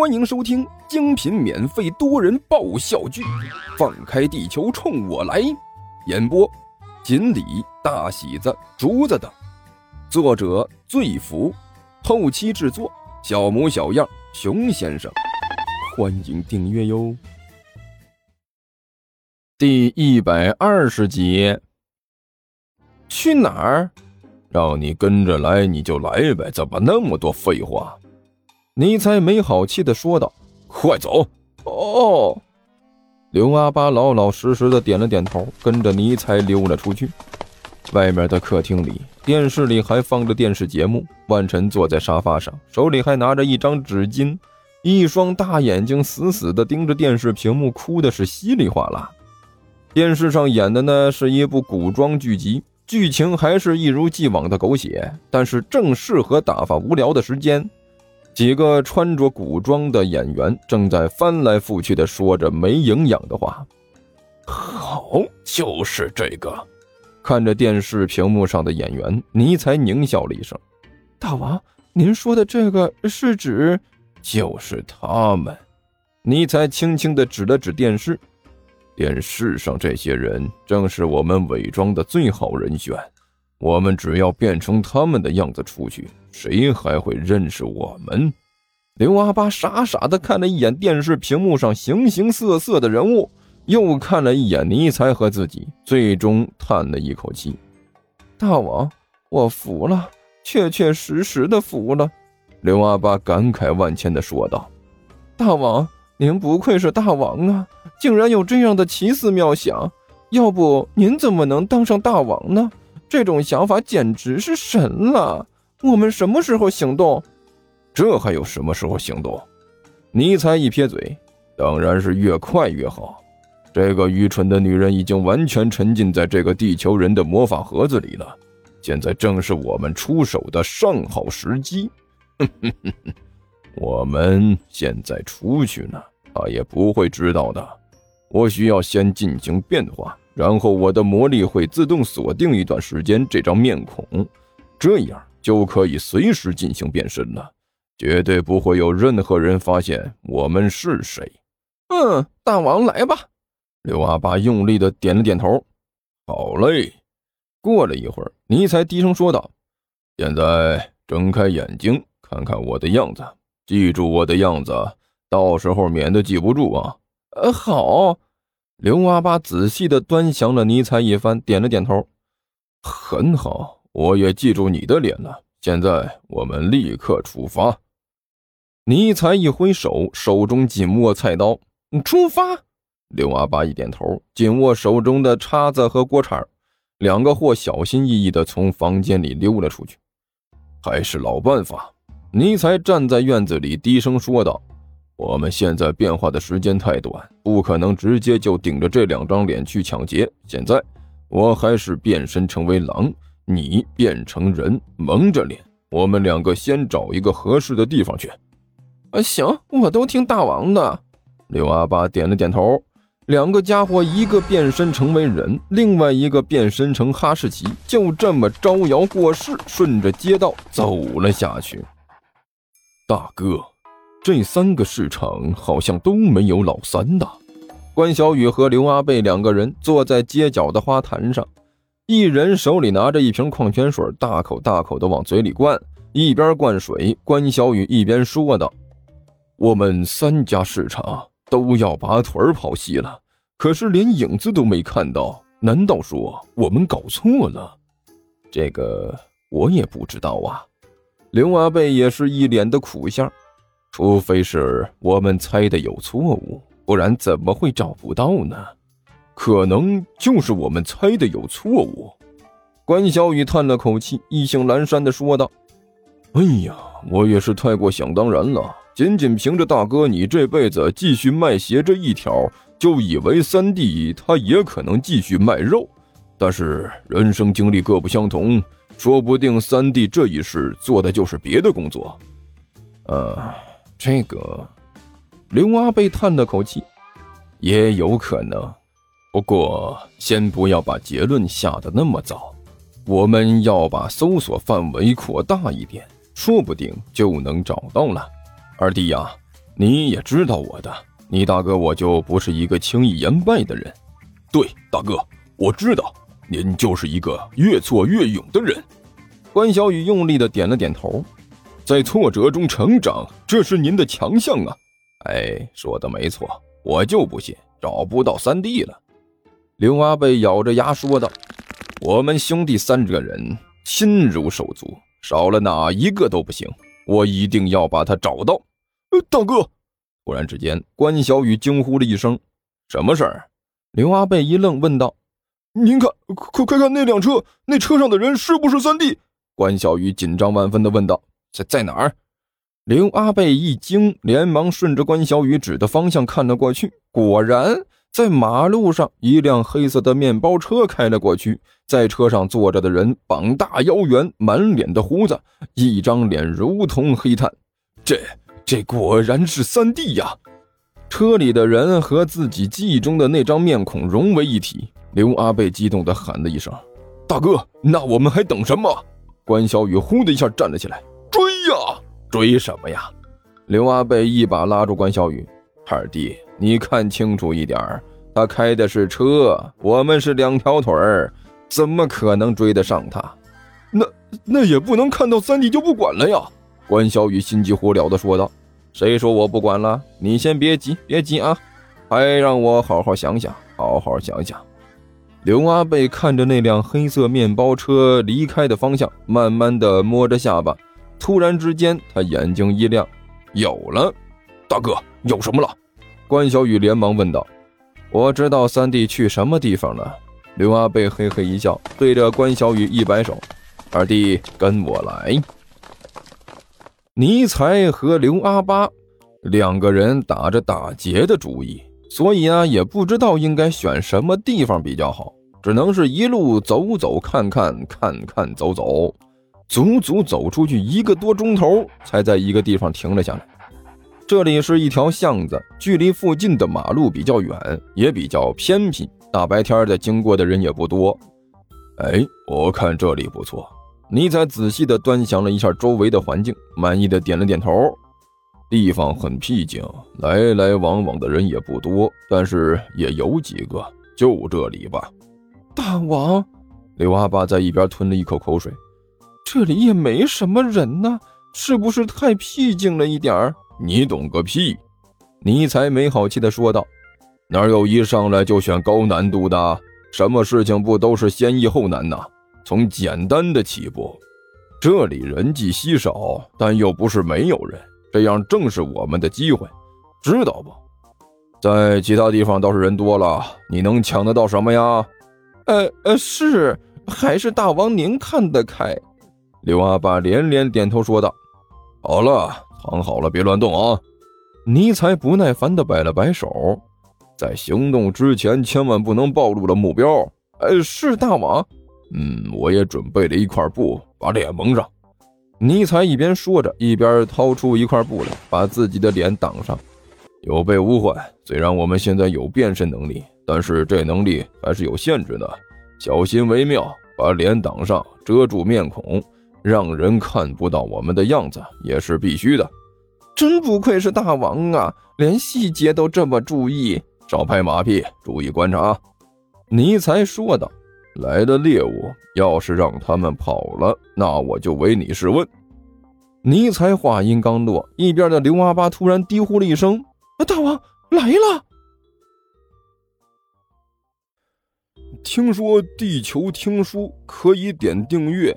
欢迎收听精品免费多人爆笑剧《放开地球冲我来》，演播：锦鲤、大喜子、竹子等，作者：醉福，后期制作：小模小样、熊先生。欢迎订阅哟。第一百二十集，去哪儿？让你跟着来，你就来呗，怎么那么多废话？尼才没好气的说道：“快走！”哦，刘阿八老老实实的点了点头，跟着尼才溜了出去。外面的客厅里，电视里还放着电视节目。万晨坐在沙发上，手里还拿着一张纸巾，一双大眼睛死死的盯着电视屏幕，哭的是稀里哗啦。电视上演的呢是一部古装剧集，剧情还是一如既往的狗血，但是正适合打发无聊的时间。几个穿着古装的演员正在翻来覆去的说着没营养的话。好，就是这个。看着电视屏幕上的演员，尼才狞笑了一声：“大王，您说的这个是指……就是他们。”尼才轻轻的指了指电视，电视上这些人正是我们伪装的最好人选。我们只要变成他们的样子出去，谁还会认识我们？刘阿八傻傻的看了一眼电视屏幕上形形色色的人物，又看了一眼尼才和自己，最终叹了一口气：“大王，我服了，确确实实的服了。”刘阿八感慨万千的说道：“大王，您不愧是大王啊，竟然有这样的奇思妙想！要不您怎么能当上大王呢？”这种想法简直是神了！我们什么时候行动？这还有什么时候行动？尼采一撇嘴，当然是越快越好。这个愚蠢的女人已经完全沉浸在这个地球人的魔法盒子里了，现在正是我们出手的上好时机。我们现在出去呢，她也不会知道的。我需要先进行变化。然后我的魔力会自动锁定一段时间这张面孔，这样就可以随时进行变身了，绝对不会有任何人发现我们是谁。嗯，大王来吧。刘阿八用力的点了点头。好嘞。过了一会儿，尼才低声说道：“现在睁开眼睛，看看我的样子，记住我的样子，到时候免得记不住啊。”呃，好。刘阿八仔细的端详了尼采一番，点了点头。很好，我也记住你的脸了。现在我们立刻出发。尼采一挥手，手中紧握菜刀，出发。刘阿八一点头，紧握手中的叉子和锅铲，两个货小心翼翼的从房间里溜了出去。还是老办法。尼采站在院子里，低声说道。我们现在变化的时间太短，不可能直接就顶着这两张脸去抢劫。现在，我还是变身成为狼，你变成人，蒙着脸。我们两个先找一个合适的地方去。啊，行，我都听大王的。刘阿八点了点头。两个家伙，一个变身成为人，另外一个变身成哈士奇，就这么招摇过市，顺着街道走了下去。大哥。这三个市场好像都没有老三的。关小雨和刘阿贝两个人坐在街角的花坛上，一人手里拿着一瓶矿泉水，大口大口的往嘴里灌。一边灌水，关小雨一边说道：“我们三家市场都要把腿跑细了，可是连影子都没看到。难道说我们搞错了？这个我也不知道啊。”刘阿贝也是一脸的苦相。除非是我们猜的有错误，不然怎么会找不到呢？可能就是我们猜的有错误。关小雨叹了口气，意兴阑珊的说道：“哎呀，我也是太过想当然了。仅仅凭着大哥你这辈子继续卖鞋这一条，就以为三弟他也可能继续卖肉。但是人生经历各不相同，说不定三弟这一世做的就是别的工作。呃。”这个，刘阿贝叹了口气，也有可能。不过，先不要把结论下的那么早，我们要把搜索范围扩大一点，说不定就能找到了。二弟呀，你也知道我的，你大哥我就不是一个轻易言败的人。对，大哥，我知道，您就是一个越挫越勇的人。关小雨用力的点了点头，在挫折中成长，这是您的强项啊！哎，说的没错，我就不信找不到三弟了。刘阿贝咬着牙说道：“我们兄弟三个人亲如手足，少了哪一个都不行。我一定要把他找到。”呃大哥！突然之间，关小雨惊呼了一声：“什么事儿？”刘阿贝一愣，问道：“您看，快快看那辆车，那车上的人是不是三弟？”关小雨紧张万分地问道：“在在哪儿？”刘阿贝一惊，连忙顺着关小雨指的方向看了过去。果然，在马路上，一辆黑色的面包车开了过去，在车上坐着的人膀大腰圆，满脸的胡子，一张脸如同黑炭。这这果然是三弟呀！车里的人和自己记忆中的那张面孔融为一体。刘阿贝激动地喊了一声：“大哥，那我们还等什么？”关小雨呼的一下站了起来，追呀！追什么呀？刘阿贝一把拉住关小雨，二弟，你看清楚一点他开的是车，我们是两条腿儿，怎么可能追得上他？那那也不能看到三弟就不管了呀！关小雨心急火燎地说道：“谁说我不管了？你先别急，别急啊，还让我好好想想，好好想想。”刘阿贝看着那辆黑色面包车离开的方向，慢慢的摸着下巴。突然之间，他眼睛一亮：“有了，大哥，有什么了？”关小雨连忙问道。“我知道三弟去什么地方了。”刘阿贝嘿嘿一笑，对着关小雨一摆手：“二弟，跟我来。”尼才和刘阿八两个人打着打劫的主意。所以啊，也不知道应该选什么地方比较好，只能是一路走走看看，看看走走，足足走出去一个多钟头，才在一个地方停了下来。这里是一条巷子，距离附近的马路比较远，也比较偏僻，大白天的经过的人也不多。哎，我看这里不错。尼采仔细地端详了一下周围的环境，满意的点了点头。地方很僻静，来来往往的人也不多，但是也有几个，就这里吧。大王，刘阿爸在一边吞了一口口水，这里也没什么人呢，是不是太僻静了一点儿？你懂个屁！尼才没好气地说道：“哪有一上来就选高难度的？什么事情不都是先易后难呐？从简单的起步。这里人迹稀少，但又不是没有人。”这样正是我们的机会，知道不？在其他地方倒是人多了，你能抢得到什么呀？呃呃，是，还是大王您看得开。刘阿爸连连点头说道：“好了，藏好了，别乱动啊！”尼才不耐烦地摆了摆手，在行动之前千万不能暴露了目标。呃，是大王。嗯，我也准备了一块布，把脸蒙上。尼才一边说着，一边掏出一块布来，把自己的脸挡上。有备无患，虽然我们现在有变身能力，但是这能力还是有限制的，小心为妙。把脸挡上，遮住面孔，让人看不到我们的样子，也是必须的。真不愧是大王啊，连细节都这么注意。少拍马屁，注意观察啊。尼才说道。来的猎物，要是让他们跑了，那我就唯你是问。尼才话音刚落，一边的刘阿八突然低呼了一声：“大王来了！”听说地球听书可以点订阅，